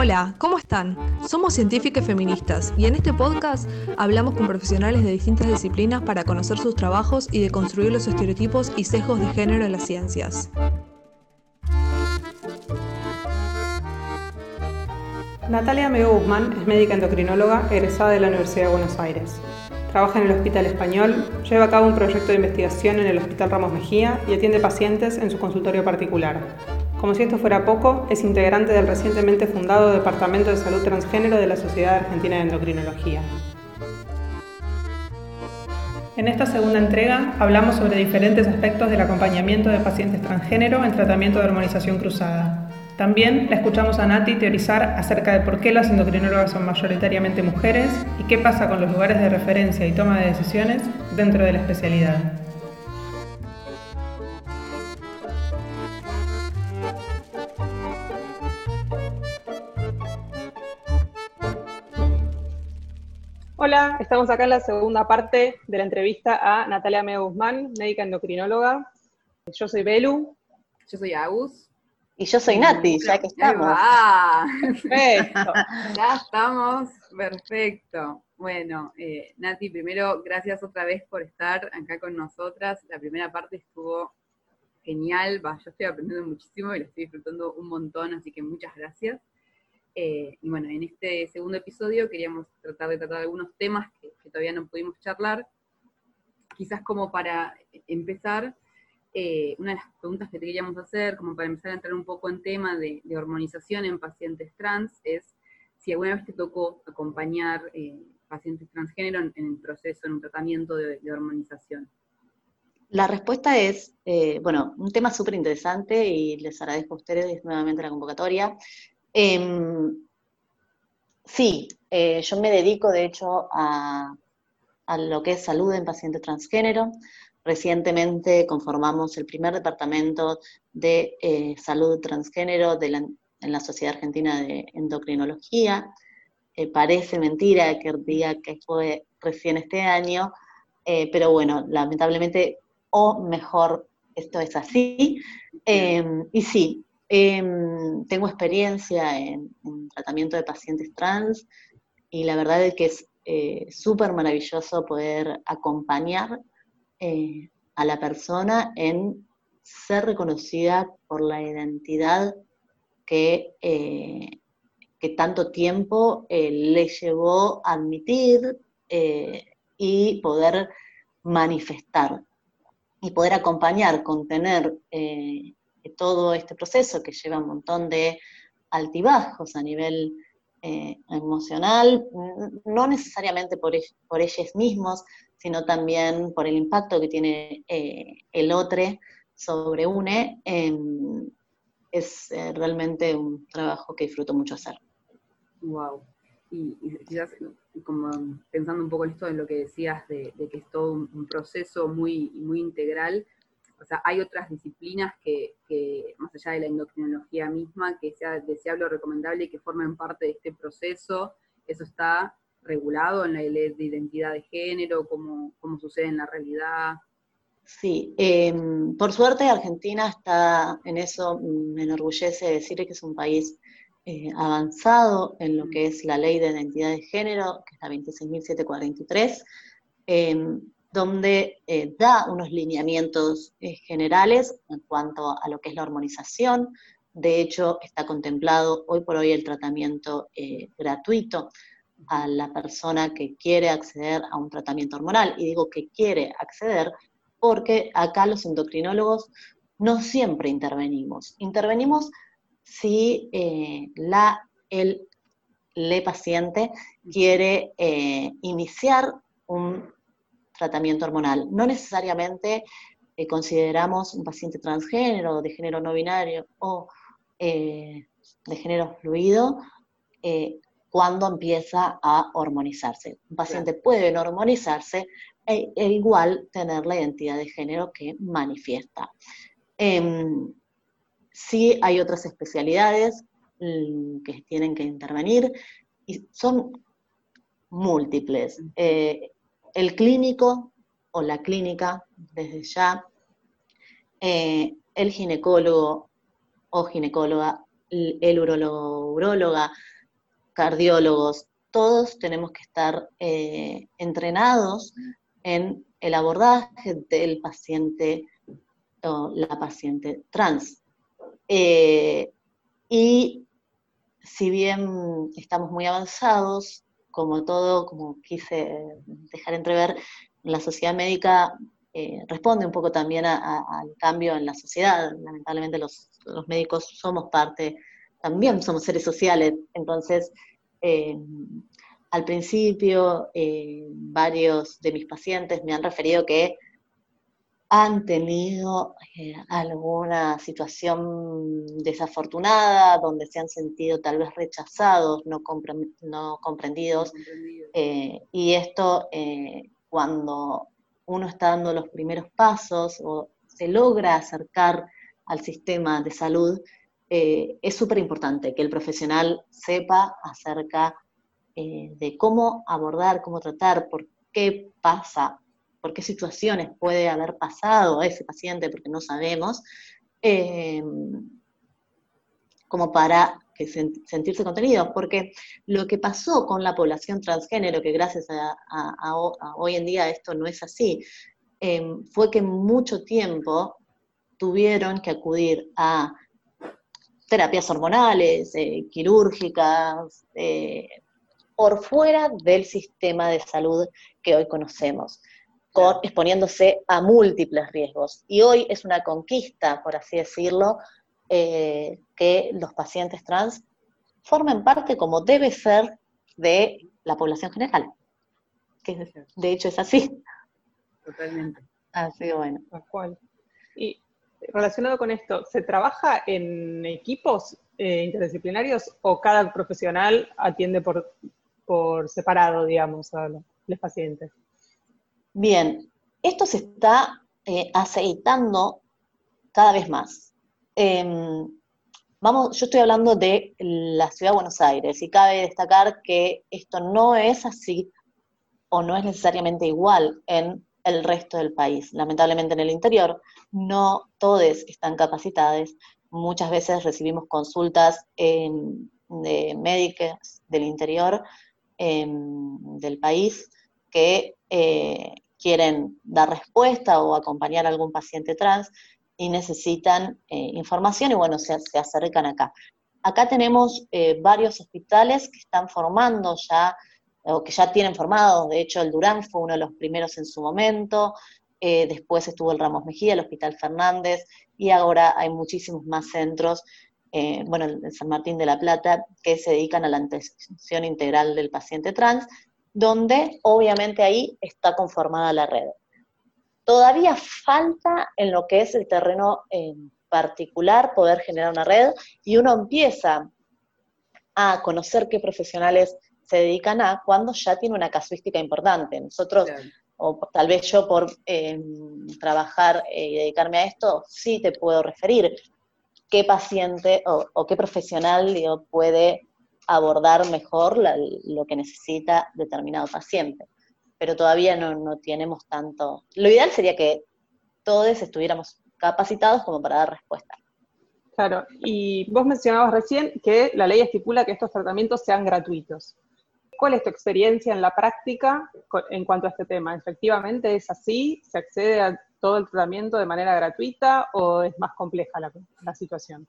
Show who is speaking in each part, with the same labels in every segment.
Speaker 1: Hola, ¿cómo están? Somos científicas feministas y en este podcast hablamos con profesionales de distintas disciplinas para conocer sus trabajos y de construir los estereotipos y sesgos de género en las ciencias.
Speaker 2: Natalia Mego Guzmán es médica endocrinóloga egresada de la Universidad de Buenos Aires. Trabaja en el Hospital Español, lleva a cabo un proyecto de investigación en el Hospital Ramos Mejía y atiende pacientes en su consultorio particular. Como si esto fuera poco, es integrante del recientemente fundado Departamento de Salud Transgénero de la Sociedad Argentina de Endocrinología. En esta segunda entrega hablamos sobre diferentes aspectos del acompañamiento de pacientes transgénero en tratamiento de hormonización cruzada. También la escuchamos a Nati teorizar acerca de por qué las endocrinólogas son mayoritariamente mujeres y qué pasa con los lugares de referencia y toma de decisiones dentro de la especialidad. Hola, estamos acá en la segunda parte de la entrevista a Natalia Mea Guzmán, médica endocrinóloga. Yo soy Belu.
Speaker 3: Yo soy Agus.
Speaker 4: Y yo soy Nati, ya que estamos.
Speaker 3: Perfecto. ya estamos, perfecto. Bueno, eh, Nati, primero, gracias otra vez por estar acá con nosotras. La primera parte estuvo genial, yo estoy aprendiendo muchísimo y lo estoy disfrutando un montón, así que muchas gracias. Eh, y bueno, en este segundo episodio queríamos tratar de tratar algunos temas que, todavía no pudimos charlar. Quizás como para empezar, eh, una de las preguntas que te queríamos hacer, como para empezar a entrar un poco en tema de, hormonización en pacientes trans, es si alguna vez te tocó acompañar eh, pacientes transgénero en, el proceso, en un tratamiento de, hormonización.
Speaker 4: La respuesta es, bueno, un tema súper interesante y les agradezco a ustedes nuevamente la convocatoria. Em, sí, eh, yo me dedico de hecho a, lo que es salud en pacientes transgénero. Recientemente conformamos el primer departamento de eh, salud transgénero en la Sociedad Argentina de Endocrinología. Eh, parece mentira que diga que fue recién este año, pero bueno, lamentablemente, o mejor, esto es así. Em, y sí, Em, tengo experiencia en, tratamiento de pacientes trans y la verdad es que es eh, súper maravilloso poder acompañar eh, a la persona en ser reconocida por la identidad que, eh, tanto tiempo le llevó admitir y poder manifestar y poder acompañar, contener todo este proceso que lleva un montón de altibajos a nivel eh, emocional, no necesariamente por, por, ellos mismos, sino también por el impacto que tiene eh, el otro sobre UNE, em, es eh, realmente un trabajo que disfruto mucho hacer.
Speaker 3: Wow. Y, quizás como pensando un poco en esto de lo que decías de, que es todo un, un proceso muy, muy integral, o sea, hay otras disciplinas que, más allá de la endocrinología misma, que sea deseable o recomendable y que formen parte de este proceso, eso está regulado en la ley de identidad de género, como, sucede en la realidad.
Speaker 4: Sí, em, por suerte Argentina está en eso, me enorgullece decir que es un país eh, avanzado en lo que es la ley de identidad de género, que es la 26.743 donde eh, da unos lineamientos eh, generales en cuanto a lo que es la hormonización. De hecho, está contemplado hoy por hoy el tratamiento eh, gratuito a la persona que quiere acceder a un tratamiento hormonal. Y digo que quiere acceder porque acá los endocrinólogos no siempre intervenimos. Intervenimos si la, el le paciente quiere iniciar un tratamiento hormonal. No necesariamente eh, consideramos un paciente transgénero, de género no binario o eh, de género fluido eh, cuando empieza a hormonizarse. Un paciente puede no hormonizarse e, e, igual tener la identidad de género que manifiesta. Em, sí hay otras especialidades mm, que tienen que intervenir y son múltiples el clínico o la clínica desde ya, eh, el ginecólogo o ginecóloga el urologo, uróloga, cardiólogos, todos tenemos que estar eh, entrenados en el abordaje del paciente o la paciente trans. Eh, y si bien estamos muy avanzados, como todo, como quise dejar entrever, la sociedad médica eh, responde un poco también al cambio en la sociedad. Lamentablemente los, médicos somos parte, también somos seres sociales, entonces eh, al principio eh, varios de mis pacientes me han referido que han tenido alguna situación desafortunada, donde se han sentido tal vez rechazados, no, no comprendidos, y esto cuando uno está dando los primeros pasos o se logra acercar al sistema de salud, eh, es súper importante que el profesional sepa acerca eh, de cómo abordar, cómo tratar, por qué pasa, por qué situaciones puede haber pasado a ese paciente, porque no sabemos, eh, como para que sentirse contenidos, porque lo que pasó con la población transgénero, que gracias a, hoy en día esto no es así, em, fue que mucho tiempo tuvieron que acudir a terapias hormonales, eh, quirúrgicas, eh, por fuera del sistema de salud que hoy conocemos, exponiéndose a múltiples riesgos. Y hoy es una conquista, por así decirlo, eh, que los pacientes trans formen parte como debe ser de la población general. Que de hecho es así.
Speaker 3: Totalmente.
Speaker 2: Así bueno. cual. Y relacionado con esto, ¿se trabaja en equipos eh, interdisciplinarios o cada profesional atiende por, por separado, digamos, a los pacientes?
Speaker 4: Bien, esto se está eh, aceitando cada vez más. Em, vamos, yo estoy hablando de la ciudad de Buenos Aires y cabe destacar que esto no es así o no es necesariamente igual en el resto del país. Lamentablemente en el interior no todos están capacitados. Muchas veces recibimos consultas de médicos del interior em, del país que eh, quieren dar respuesta o acompañar a algún paciente trans y necesitan eh, información y bueno, se, acercan acá. Acá tenemos eh, varios hospitales que están formando ya, o que ya tienen formado, de hecho el Durán fue uno de los primeros en su momento, después estuvo el Ramos Mejía, el Hospital Fernández, y ahora hay muchísimos más centros, bueno, el San Martín de la Plata, que se dedican a la atención integral del paciente trans, donde obviamente ahí está conformada la red. Todavía falta en lo que es el terreno en particular poder generar una red y uno empieza a conocer qué profesionales se dedican a cuando ya tiene una casuística importante. Nosotros, o tal vez yo por em, trabajar y dedicarme a esto, sí te puedo referir qué paciente o, qué profesional puede abordar mejor lo que necesita determinado paciente pero todavía no, tenemos tanto. Lo ideal sería que todos estuviéramos capacitados como para dar respuesta.
Speaker 2: Claro, y vos mencionabas recién que la ley estipula que estos tratamientos sean gratuitos. ¿Cuál es tu experiencia en la práctica en cuanto a este tema? ¿Efectivamente es así? ¿Se accede a todo el tratamiento de manera gratuita o es más compleja la, situación?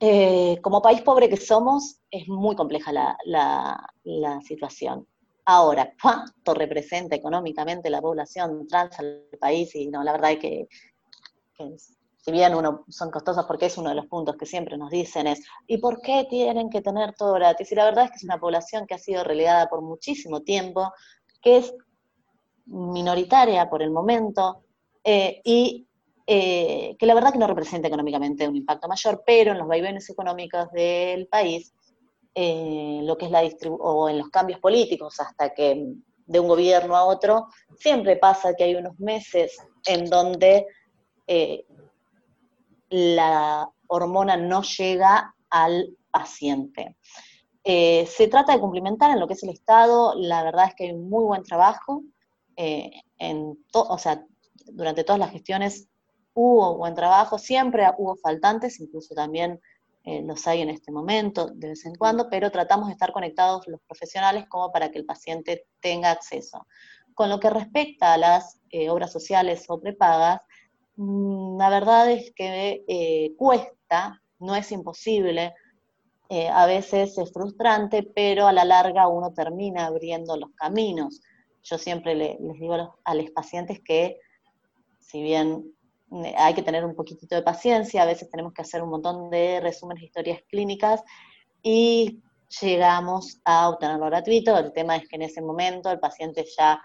Speaker 4: Eh, como país pobre que somos, es muy compleja la situación. Ahora, ¿cuánto representa económicamente la población trans al país? Y no, la verdad es que, si bien uno son costosas porque es uno de los puntos que siempre nos dicen es, ¿y por qué tienen que tener todo gratis? Y la verdad es que es una población que ha sido relegada por muchísimo tiempo, que es minoritaria por el momento, eh, y eh, que la verdad que no representa económicamente un impacto mayor, pero en los vaivenes económicos del país eh, lo que es la o en los cambios políticos, hasta que de un gobierno a otro, siempre pasa que hay unos meses en donde eh, la hormona no llega al paciente. Eh, se trata de cumplimentar en lo que es el Estado, la verdad es que hay un muy buen trabajo, en o sea, durante todas las gestiones hubo buen trabajo, siempre hubo faltantes, incluso también eh, los hay en este momento de vez en cuando, pero tratamos de estar conectados los profesionales como para que el paciente tenga acceso. Con lo que respecta a las eh, obras sociales o prepagas, mm, la verdad es que eh, cuesta, no es imposible, a veces es frustrante, pero a la larga uno termina abriendo los caminos. Yo siempre les digo a los pacientes que si bien hay que tener un poquitito de paciencia, a veces tenemos que hacer un montón de resúmenes de historias clínicas y llegamos a obtenerlo gratuito. El tema es que en ese momento el paciente ya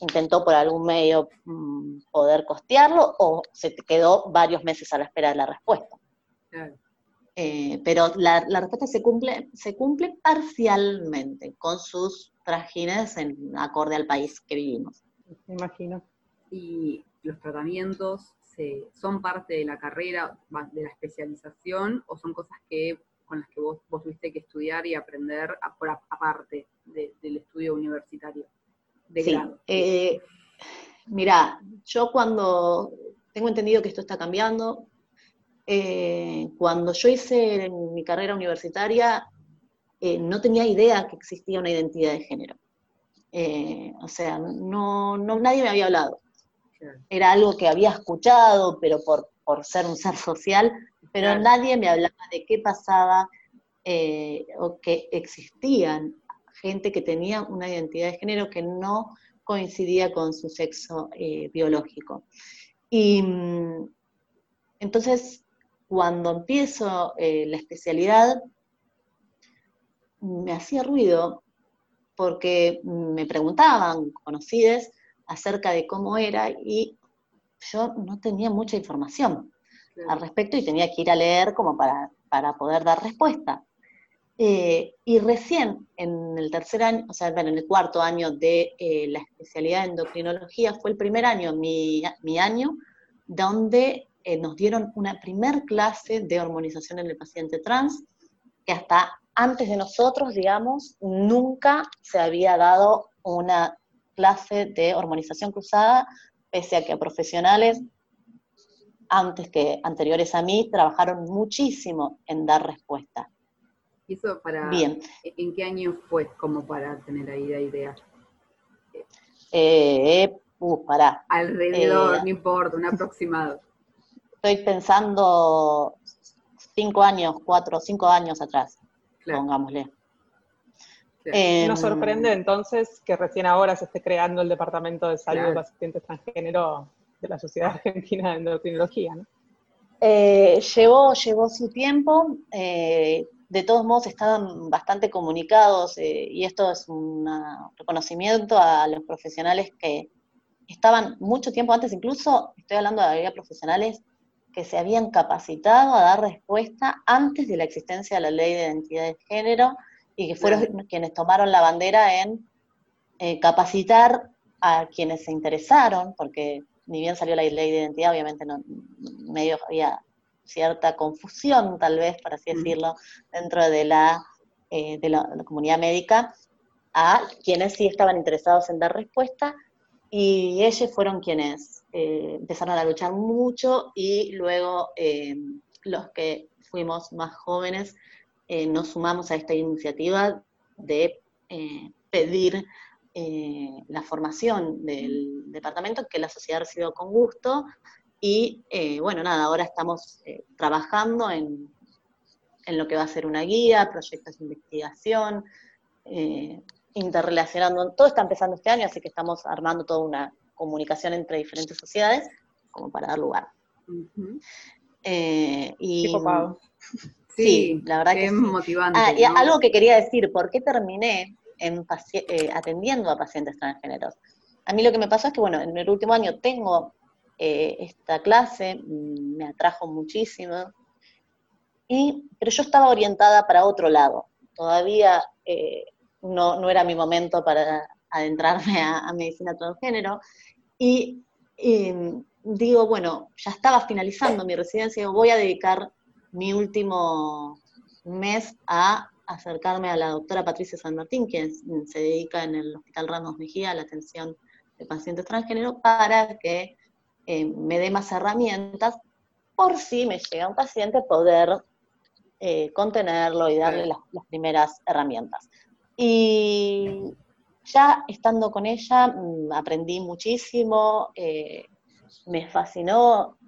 Speaker 4: intentó por algún medio mm, poder costearlo o se quedó varios meses a la espera de la respuesta. Eh, pero la, respuesta se cumple, se cumple parcialmente con sus trajines en acorde al país que vivimos.
Speaker 2: Me imagino.
Speaker 3: Y los tratamientos son parte de la carrera, de la especialización, o son cosas que con las que vos, tuviste que estudiar y aprender por aparte del estudio universitario
Speaker 4: de sí. Eh, mira, yo cuando tengo entendido que esto está cambiando, eh, cuando yo hice mi carrera universitaria, eh, no tenía idea que existía una identidad de género. o sea, no, nadie me había hablado era algo que había escuchado, pero por, ser un ser social, pero nadie me hablaba de qué pasaba eh, o que existían gente que tenía una identidad de género que no coincidía con su sexo eh, biológico. Y mm, entonces, cuando empiezo eh, la especialidad, me hacía ruido porque me preguntaban, conocides, acerca de cómo era y yo no tenía mucha información al respecto y tenía que ir a leer como para, poder dar respuesta. Eh, y recién en el tercer año, o sea, en el cuarto año de eh, la especialidad de endocrinología, fue el primer año, mi, año, donde eh, nos dieron una primer clase de hormonización en el paciente trans, que hasta antes de nosotros, digamos, nunca se había dado una clase de hormonización cruzada, pese a que profesionales antes que anteriores a mí trabajaron muchísimo en dar respuesta.
Speaker 3: ¿Y eso para Bien. en qué año fue como para tener ahí la idea?
Speaker 4: Eh, uh, para.
Speaker 3: Alrededor, eh, no importa, un aproximado.
Speaker 4: Estoy pensando cinco años, cuatro, cinco años atrás, pongámosle.
Speaker 2: Nos sorprende entonces que recién ahora se esté creando el Departamento de Salud de Pacientes Transgénero de la Sociedad Argentina de Endocrinología, ¿no?
Speaker 4: Eh, llevó, llevó su tiempo, eh, de todos modos estaban bastante comunicados eh, y esto es un reconocimiento a los profesionales que estaban mucho tiempo antes, incluso estoy hablando de profesionales que se habían capacitado a dar respuesta antes de la existencia de la ley de identidad de género y que fueron quienes tomaron la bandera en eh, capacitar a quienes se interesaron, porque ni bien salió la ley de identidad, obviamente no, medio había cierta confusión, tal vez, por así decirlo, dentro de la, eh, de la, comunidad médica, a quienes sí estaban interesados en dar respuesta, y ellos fueron quienes eh, empezaron a luchar mucho, y luego los que fuimos más jóvenes eh, nos sumamos a esta iniciativa de eh, pedir eh, la formación del departamento, que la sociedad recibió con gusto, y bueno, nada, ahora estamos trabajando en, en, lo que va a ser una guía, proyectos de investigación, interrelacionando, todo está empezando este año, así que estamos armando toda una comunicación entre diferentes sociedades como para dar lugar.
Speaker 2: y,
Speaker 4: Sí, la verdad que
Speaker 3: es motivante.
Speaker 4: Ah, y algo que quería decir, ¿por qué terminé en eh, atendiendo a pacientes transgéneros? A mí lo que me pasó es que, bueno, en el último año tengo eh, esta clase, mm, me atrajo muchísimo, y, pero yo estaba orientada para otro lado. Todavía eh, no, no, era mi momento para adentrarme a, medicina transgénero. Y, y digo, bueno, ya estaba finalizando mi residencia, voy a dedicar mi último mes a acercarme a la doctora Patricia San Martín, quien se dedica en el Hospital Ramos Mejía a la atención de pacientes transgénero, para que eh, me dé más herramientas por si me llega un paciente poder eh, contenerlo y darle las, primeras herramientas. Y ya estando con ella mm, aprendí muchísimo, eh, me fascinó,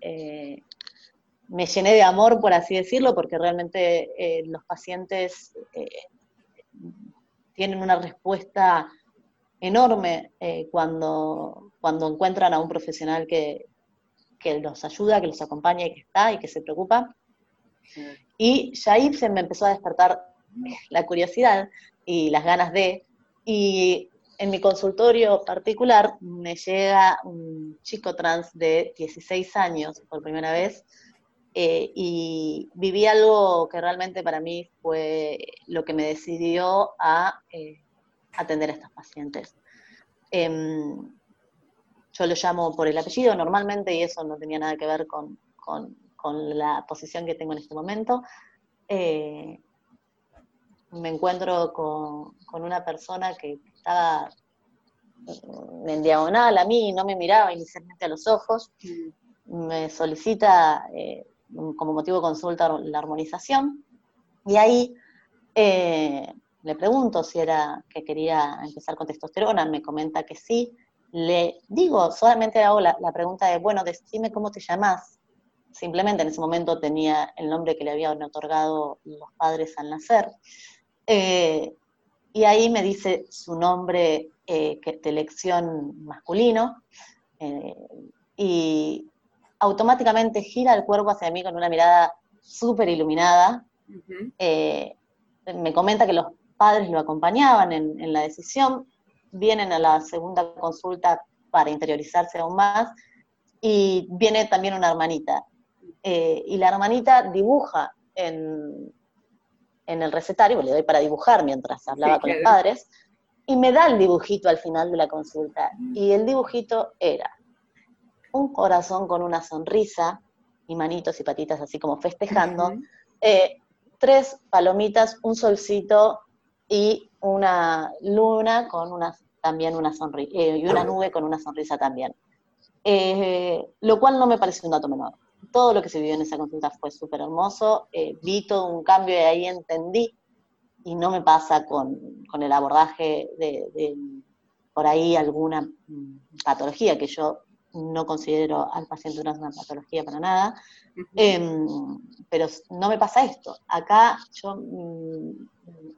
Speaker 4: me llené de amor, por así decirlo, porque realmente los pacientes tienen una respuesta enorme cuando, cuando encuentran a un profesional que, que los ayuda, que los acompaña y que está y que se preocupa. Y ya ahí se me empezó a despertar la curiosidad y las ganas de, y en mi consultorio particular me llega un chico trans de 16 años por primera vez eh, y viví algo que realmente para mí fue lo que me decidió a eh, atender a estos pacientes. Em, yo lo llamo por el apellido normalmente y eso no tenía nada que ver con, la posición que tengo en este momento. Eh, me encuentro con, una persona que estaba en diagonal a mí, no me miraba inicialmente a los ojos, me solicita como motivo de consulta la armonización y ahí eh, le pregunto si era que quería empezar con testosterona, me comenta que sí, le digo, solamente hago la, pregunta de, bueno, decime cómo te llamas. Simplemente en ese momento tenía el nombre que le habían otorgado los padres al nacer. Eh, y ahí me dice su nombre eh, de elección masculino. Y automáticamente gira el cuerpo hacia mí con una mirada súper iluminada. me comenta que los padres lo acompañaban en la decisión, vienen a la segunda consulta para interiorizarse aún más y viene también una hermanita. Eh, y la hermanita dibuja en, en el recetario, le doy para dibujar mientras hablaba con los padres, y me da el dibujito al final de la consulta. Y el dibujito era un corazón con una sonrisa y manitos y patitas así como festejando, eh, tres palomitas, un solcito y una luna con una, también una sonrisa, eh, y una nube con una sonrisa también. Eh, lo cual no me parece un dato menor. Todo lo que se vivió en esa consulta fue súper hermoso, vi todo un cambio y ahí entendí, y no me pasa con, el abordaje de, por ahí alguna mm, patología, que yo no considero al paciente una patología para nada, em, pero no me pasa esto. Acá yo mm,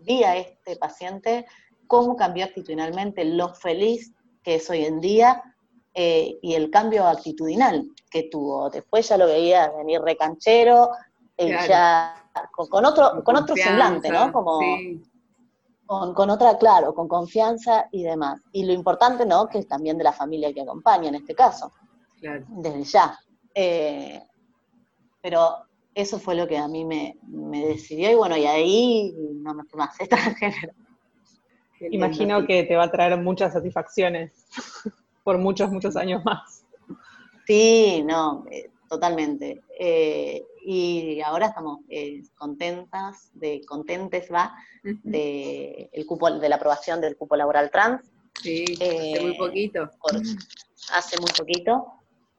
Speaker 4: vi a este paciente cómo cambió actitudinalmente, lo feliz que es hoy en día eh, y el cambio actitudinal que tuvo. Después ya lo veía venir recanchero, eh, ya con, otro, con otro semblante, ¿no? Como, con, otra, claro, con confianza y demás. Y lo importante, ¿no? Que es también de la familia que acompaña en este caso. Desde ya. Eh, pero eso fue lo que a mí me, decidió y bueno, y ahí no me fui más extranjero.
Speaker 2: Imagino que te va a traer muchas satisfacciones por muchos, muchos años más.
Speaker 4: Sí, no, eh, totalmente. Eh, y ahora estamos eh, contentas, de, contentes va, de, el cupo, de la aprobación del cupo laboral trans.
Speaker 3: Sí, hace muy poquito.
Speaker 4: hace muy poquito,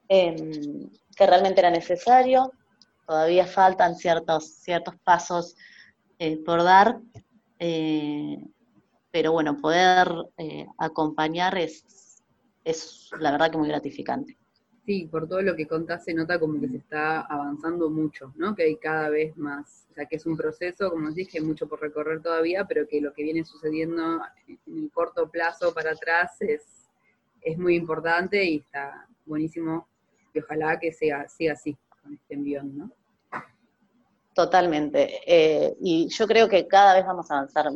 Speaker 4: em, que realmente era necesario. Todavía faltan ciertos, ciertos pasos por dar pero bueno, poder eh, acompañar es, es la verdad que muy gratificante.
Speaker 3: Sí, por todo lo que contás se nota como que se está avanzando mucho, ¿no? Que hay cada vez más, o sea, que es un proceso, como dije, mucho por recorrer todavía, pero que lo que viene sucediendo en el corto plazo para atrás es, es muy importante y está buenísimo y ojalá que sea, siga así con este envión, ¿no?
Speaker 4: Totalmente. Eh, y yo creo que cada vez vamos a avanzar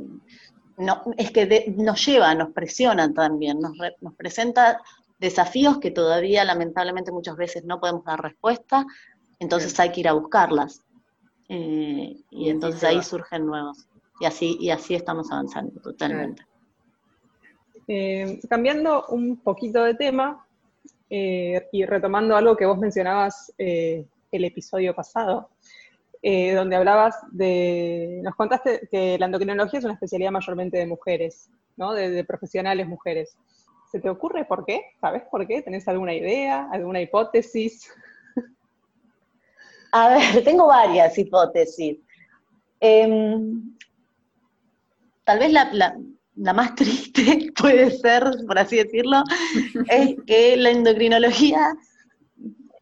Speaker 4: no, es que nos lleva, nos presiona también, nos, nos presenta desafíos que todavía lamentablemente muchas veces no podemos dar respuesta, entonces hay que ir a buscarlas. Eh, y entonces ahí surgen nuevos. Y así, y así estamos avanzando totalmente.
Speaker 2: Eh, cambiando un poquito de tema eh, y retomando algo que vos mencionabas el episodio pasado, donde hablabas de, nos contaste que la endocrinología es una especialidad mayormente de mujeres, ¿no? De, profesionales mujeres. ¿Se te ocurre por qué? ¿Sabes por qué? ¿Tenés alguna idea, alguna hipótesis?
Speaker 4: A ver, tengo varias hipótesis. Em, tal vez la, más triste puede ser, por así decirlo, es que la endocrinología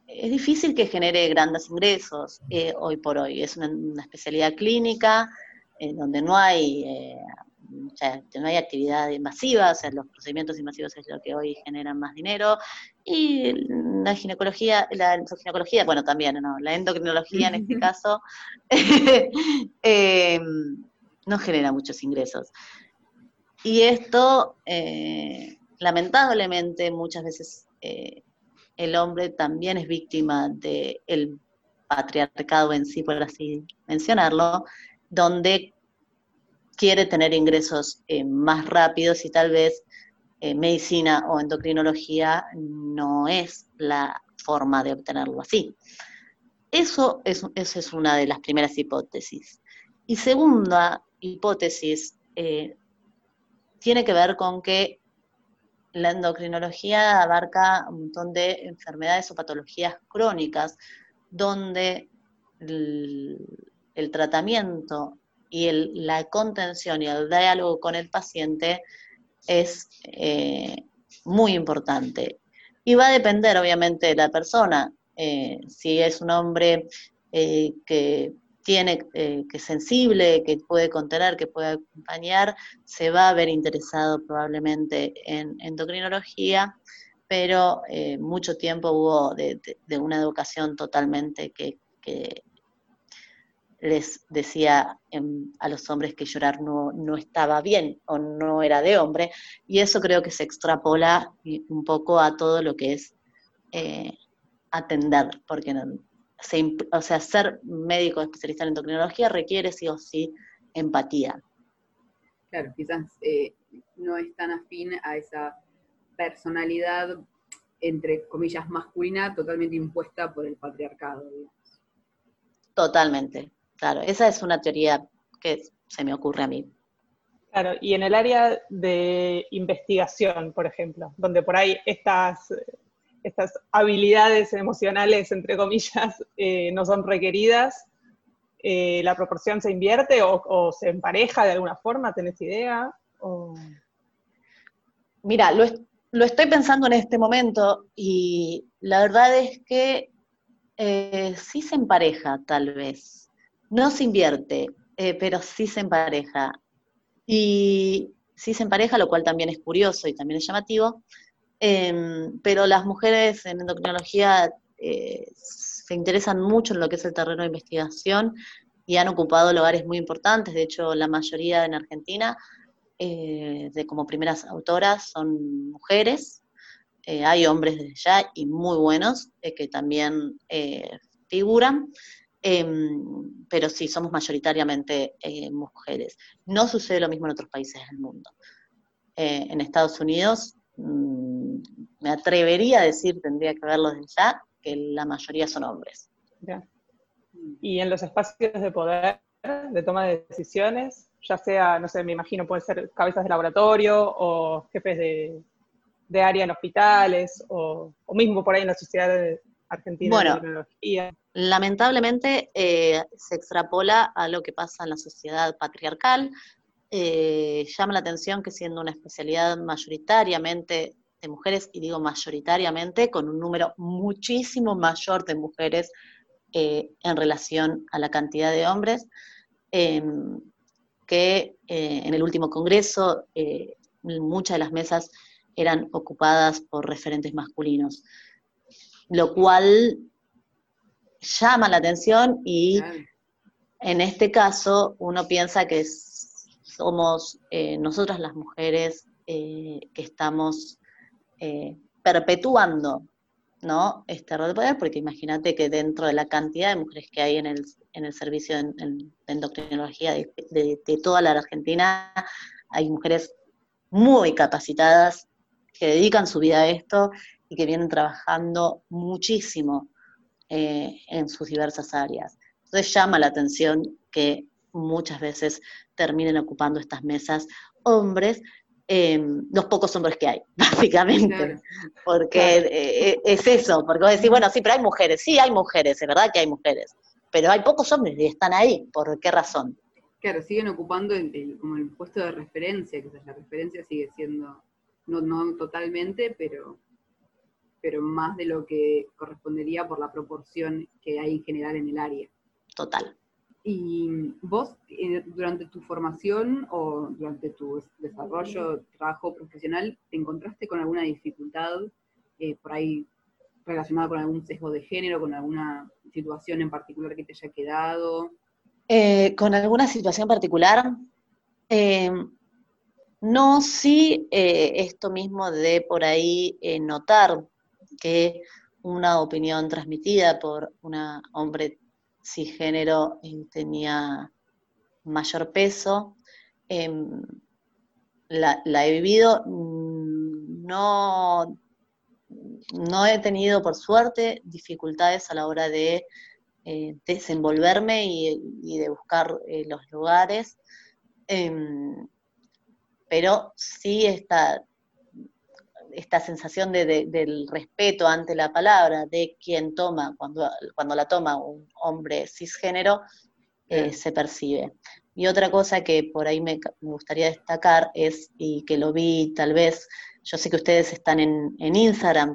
Speaker 4: es difícil que genere grandes ingresos eh, hoy por hoy. Es una, especialidad clínica en donde no hay, eh, no hay actividad invasiva, o sea, los procedimientos invasivos es lo que hoy generan más dinero. Y la ginecología, la ginecología, bueno, también, ¿no? la endocrinología en este caso, eh, no genera muchos ingresos. Y esto, lamentablemente, muchas veces el hombre también es víctima del patriarcado en sí, por así mencionarlo, donde quiere tener ingresos eh, más rápidos y tal vez eh, medicina o endocrinología no es la forma de obtenerlo así. Eso es, una de las primeras hipótesis. Y segunda hipótesis eh, tiene que ver con que la endocrinología abarca un montón de enfermedades o patologías crónicas, donde el, tratamiento y la contención y el diálogo con el paciente es eh, muy importante. Y va a depender, obviamente, de la persona. Eh, si es un hombre eh, que tiene, que es sensible, que puede contener, que puede acompañar, se va a ver interesado probablemente en endocrinología, pero mucho tiempo hubo de, una educación totalmente que, les decía a los hombres que llorar no, no, estaba bien o no era de hombre, y eso creo que se extrapola un poco a todo lo que es eh, atender, porque no, o sea, ser médico especialista en endocrinología requiere sí o sí empatía.
Speaker 3: Claro, quizás eh, no es tan afín a esa personalidad, entre comillas, masculina, totalmente impuesta por el patriarcado.
Speaker 4: Totalmente, claro. Esa es una teoría que se me ocurre a mí.
Speaker 2: Claro, y en el área de investigación, por ejemplo, donde por ahí estas estas habilidades emocionales, entre comillas, eh, no son requeridas, eh, ¿la proporción se invierte o, se empareja de alguna forma? ¿Tenés idea?
Speaker 4: Mira, lo, estoy pensando en este momento y la verdad es que eh, sí se empareja, tal vez. No se invierte, pero sí se empareja. Y sí se empareja, lo cual también es curioso y también es llamativo, Em, pero las mujeres en endocrinología eh, se interesan mucho en lo que es el terreno de investigación y han ocupado lugares muy importantes. De hecho, la mayoría en Argentina, eh, de como primeras autoras, son mujeres. Eh, hay hombres desde ya y muy buenos que también figuran. Em, pero sí, somos mayoritariamente mujeres. No sucede lo mismo en otros países del mundo. en Estados Unidos Mm, me atrevería a decir, tendría que verlo desde ya, que la mayoría son hombres.
Speaker 2: Y en los espacios de poder, de toma de decisiones, ya sea, no sé, me imagino, pueden ser cabezas de laboratorio o jefes de, área en hospitales o, mismo por ahí en la sociedad argentina
Speaker 4: bueno, de tecnología. Lamentablemente eh, se extrapola a lo que pasa en la sociedad patriarcal, eh, llama la atención que siendo una especialidad mayoritariamente de mujeres, y digo mayoritariamente, con un número muchísimo mayor de mujeres eh, en relación a la cantidad de hombres, em, que en el último congreso muchas de las mesas eran ocupadas por referentes masculinos, lo cual llama la atención y en este caso uno piensa que somos eh, nosotras las mujeres eh, que estamos eh, perpetuando ¿no? este rol de poder, porque imagínate que dentro de la cantidad de mujeres que hay en el, en el servicio de, endocrinología de, toda la Argentina, hay mujeres muy capacitadas que dedican su vida a esto y que vienen trabajando muchísimo en sus diversas áreas. Entonces llama la atención que muchas veces terminen ocupando estas mesas hombres, em, los pocos hombres que hay, básicamente. Porque eh, eh, es eso, porque vos decís, bueno, sí, pero hay mujeres, sí hay mujeres, es verdad que hay mujeres, pero hay pocos hombres y están ahí, ¿por qué razón?
Speaker 3: Claro, siguen ocupando el, como el puesto de referencia, que la referencia sigue siendo, no, no totalmente, pero, pero más de lo que correspondería por la proporción que hay en general en el área.
Speaker 4: Total.
Speaker 3: Y vos, eh, durante tu formación o durante tu desarrollo, trabajo profesional, ¿te encontraste con alguna dificultad eh, por ahí relacionada con algún sesgo de género, con alguna situación en particular que te haya quedado?
Speaker 4: Eh, con alguna situación particular. no, sí, esto mismo de por ahí notar que una opinión transmitida por un hombre cisgénero eh, tenía mayor peso. Em, la, he vivido, mm, no, no he tenido, por suerte, dificultades a la hora de eh, desenvolverme y, de buscar eh, los lugares, em, pero sí esta, esta sensación del respeto ante la palabra de quien toma, cuando, cuando la toma un hombre cisgénero, eh, se percibe. Y otra cosa que por ahí me, gustaría destacar es, y que lo vi tal vez, yo sé que ustedes están en, Instagram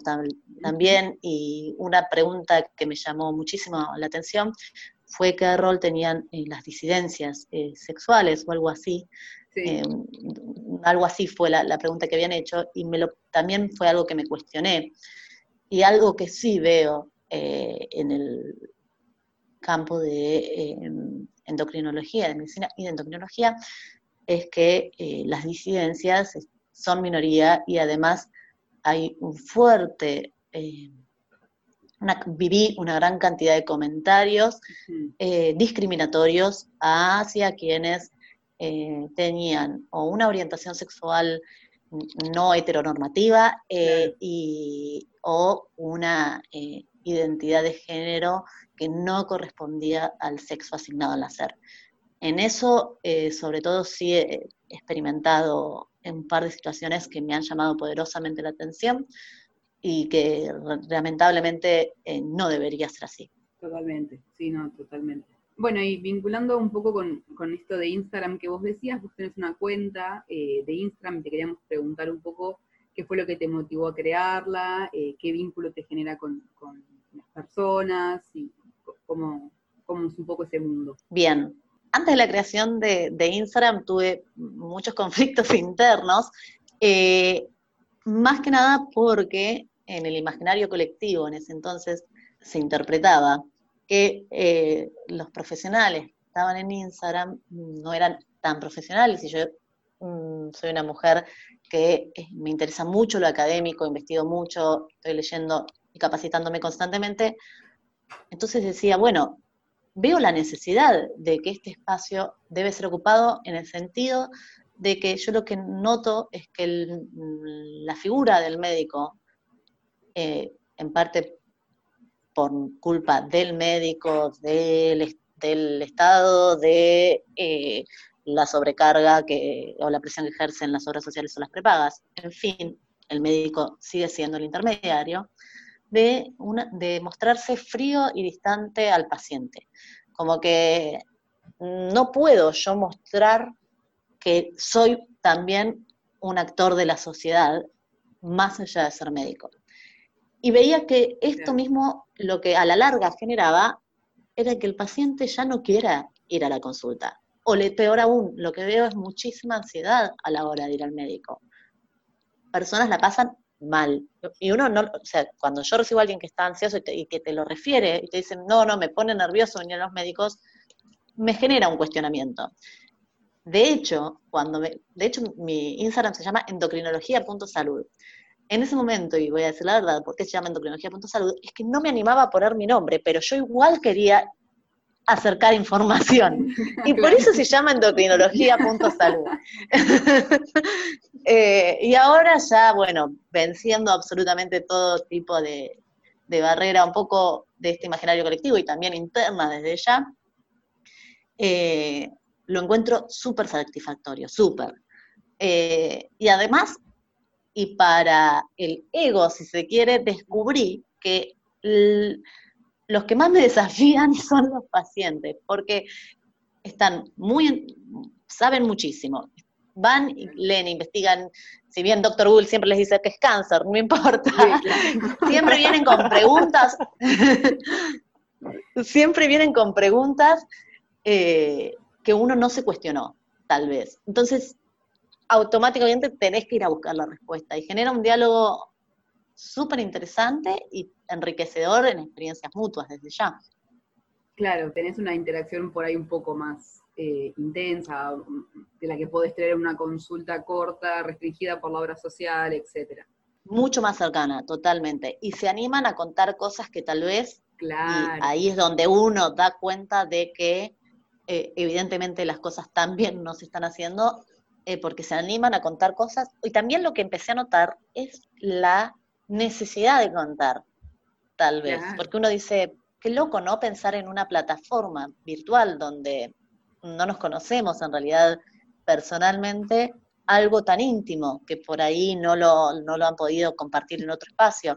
Speaker 4: también, y una pregunta que me llamó muchísimo la atención fue qué rol tenían en las disidencias eh, sexuales o algo así. Eh, algo así fue la, pregunta que habían hecho y me lo, también fue algo que me cuestioné. Y algo que sí veo eh, en el campo de em, endocrinología, de medicina y de endocrinología, es que eh, las disidencias son minoría y además hay un fuerte, una, viví una gran cantidad de comentarios discriminatorios hacia quienes eh, tenían o una orientación sexual no heteronormativa eh, y, o una eh, identidad de género que no correspondía al sexo asignado al nacer. En eso, sobre todo, sí he experimentado un par de situaciones que me han llamado poderosamente la atención y que lamentablemente no debería ser así.
Speaker 3: Totalmente, sí, no, totalmente. Bueno, y vinculando un poco con, esto de Instagram que vos decías, vos tenés una cuenta eh, de Instagram y te queríamos preguntar un poco qué fue lo que te motivó a crearla, eh, qué vínculo te genera con, las personas y cómo, cómo, es un poco ese mundo.
Speaker 4: Bien, antes de la creación de, Instagram tuve muchos conflictos internos, eh, más que nada porque en el imaginario colectivo en ese entonces se interpretaba que eh, los profesionales que estaban en Instagram no eran tan profesionales y yo mm, soy una mujer que eh, me interesa mucho lo académico, investigo mucho, estoy leyendo y capacitándome constantemente. Entonces decía, bueno, veo la necesidad de que este espacio debe ser ocupado en el sentido de que yo lo que noto es que la figura del médico, eh, en parte por culpa del médico, del, del Estado, de eh, la sobrecarga que, o la presión que ejercen las obras sociales o las prepagas. En fin, el médico sigue siendo el intermediario, de, una, de mostrarse frío y distante al paciente. Como que no puedo yo mostrar que soy también un actor de la sociedad, más allá de ser médico. Y veía que esto mismo lo que a la larga generaba era que el paciente ya no quiera ir a la consulta. O le, peor aún, lo que veo es muchísima ansiedad a la hora de ir al médico. Personas la pasan mal. Y uno no, o sea, cuando yo recibo a alguien que está ansioso y, que te lo refiere y te dicen, no, no, me pone nervioso venir a los médicos, me genera un cuestionamiento. De hecho, cuando me, de hecho, mi Instagram se llama endocrinología.salud en ese momento, y voy a decir la verdad, porque se llama endocrinología.salud, es que no me animaba a poner mi nombre, pero yo igual quería acercar información. Y por eso se llama endocrinología.salud. eh, y ahora ya, bueno, venciendo absolutamente todo tipo de, barrera, un poco de este imaginario colectivo y también interna desde ya, eh, lo encuentro súper satisfactorio, súper. Eh, y además y para el ego, si se quiere, descubrí que los que más me desafían son los pacientes, porque están muy, saben muchísimo. Van, leen, investigan. Si bien Doctor Google siempre les dice que es cáncer, no importa. Siempre vienen con preguntas. siempre vienen con preguntas eh, que uno no se cuestionó, tal vez. Entonces, automáticamente tenés que ir a buscar la respuesta y genera un diálogo súper interesante y enriquecedor en experiencias mutuas desde ya.
Speaker 3: Claro, tenés una interacción por ahí un poco más eh, intensa, de la que podés tener una consulta corta, restringida por la obra social, etcétera.
Speaker 4: Mucho más cercana, totalmente. Y se animan a contar cosas que tal vez, claro. ahí es donde uno da cuenta de que eh, evidentemente las cosas también no se están haciendo, eh, porque se animan a contar cosas. Y también lo que empecé a notar es la necesidad de contar, tal vez, porque uno dice, qué loco, ¿no? Pensar en una plataforma virtual donde no nos conocemos en realidad personalmente, algo tan íntimo que por ahí no lo, no lo han podido compartir en otro espacio.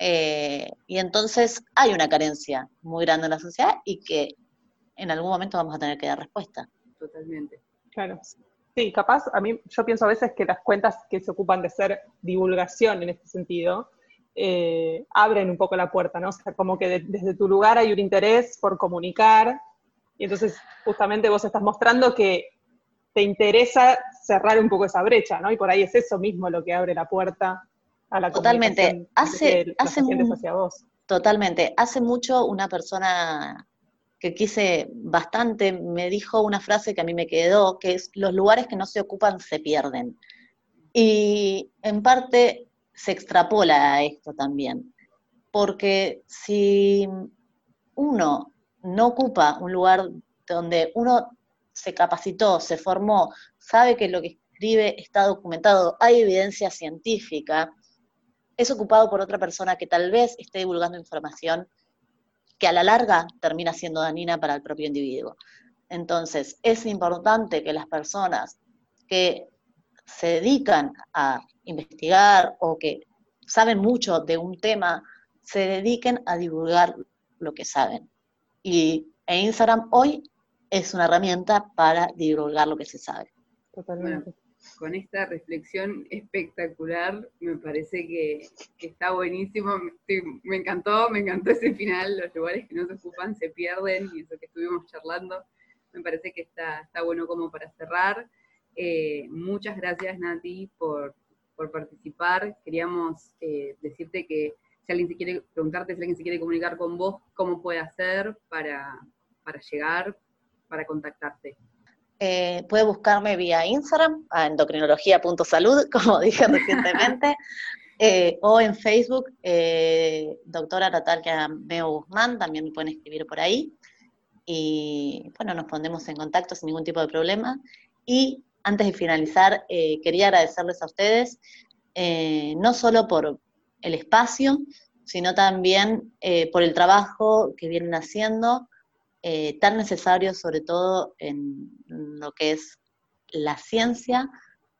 Speaker 4: Eh, y entonces hay una carencia muy grande en la sociedad y que en algún momento vamos a tener que dar respuesta.
Speaker 3: Totalmente.
Speaker 2: Claro. Sí, capaz, a mí yo pienso a veces que las cuentas que se ocupan de ser divulgación en este sentido, eh, abren un poco la puerta, ¿no? O sea, como que desde tu lugar hay un interés por comunicar, y entonces justamente vos estás mostrando que te interesa cerrar un poco esa brecha, ¿no? Y por ahí es eso mismo lo que abre la puerta a la
Speaker 4: Totalmente. Hace, hace hacia vos. Totalmente. Hace mucho una persona que quise bastante, me dijo una frase que a mí me quedó, que es, los lugares que no se ocupan se pierden. Y en parte se extrapola a esto también, porque si uno no ocupa un lugar donde uno se capacitó, se formó, sabe que lo que escribe está documentado, hay evidencia científica, es ocupado por otra persona que tal vez esté divulgando información que a la larga termina siendo dañina para el propio individuo. Entonces, es importante que las personas que se dedican a investigar o que saben mucho de un tema, se dediquen a divulgar lo que saben. Y Instagram hoy es una herramienta para divulgar lo que se sabe.
Speaker 3: Totalmente con esta reflexión espectacular, me parece que, está buenísimo, me, encantó, me encantó ese final, los lugares que no se ocupan se pierden, y eso que estuvimos charlando, me parece que está, bueno como para cerrar. Eh, muchas gracias Nati por, participar, queríamos eh, decirte que si alguien se quiere preguntarte, si alguien se quiere comunicar con vos, cómo puede hacer para llegar, para contactarte.
Speaker 4: Eh, puede buscarme vía Instagram, a endocrinología.salud, como dije recientemente, eh, o en Facebook, eh, doctora Natalia Meo Guzmán, también me pueden escribir por ahí. Y bueno, nos pondremos en contacto sin ningún tipo de problema. Y antes de finalizar, quería agradecerles a ustedes, no solo por el espacio, sino también por el trabajo que vienen haciendo eh, tan necesario, sobre todo en lo que es la ciencia,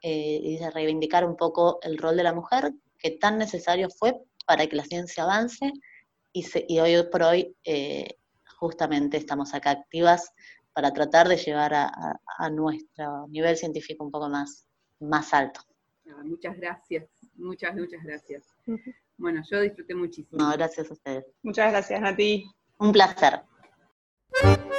Speaker 4: eh, y de reivindicar un poco el rol de la mujer, que tan necesario fue para que la ciencia avance, y, hoy por hoy eh, justamente estamos acá activas para tratar de llevar a, nuestro nivel científico un poco más, más alto.
Speaker 3: Ah, muchas gracias, muchas, muchas gracias. Bueno, yo disfruté muchísimo.
Speaker 4: No, gracias a ustedes.
Speaker 2: Muchas gracias, Nati.
Speaker 4: Un placer. you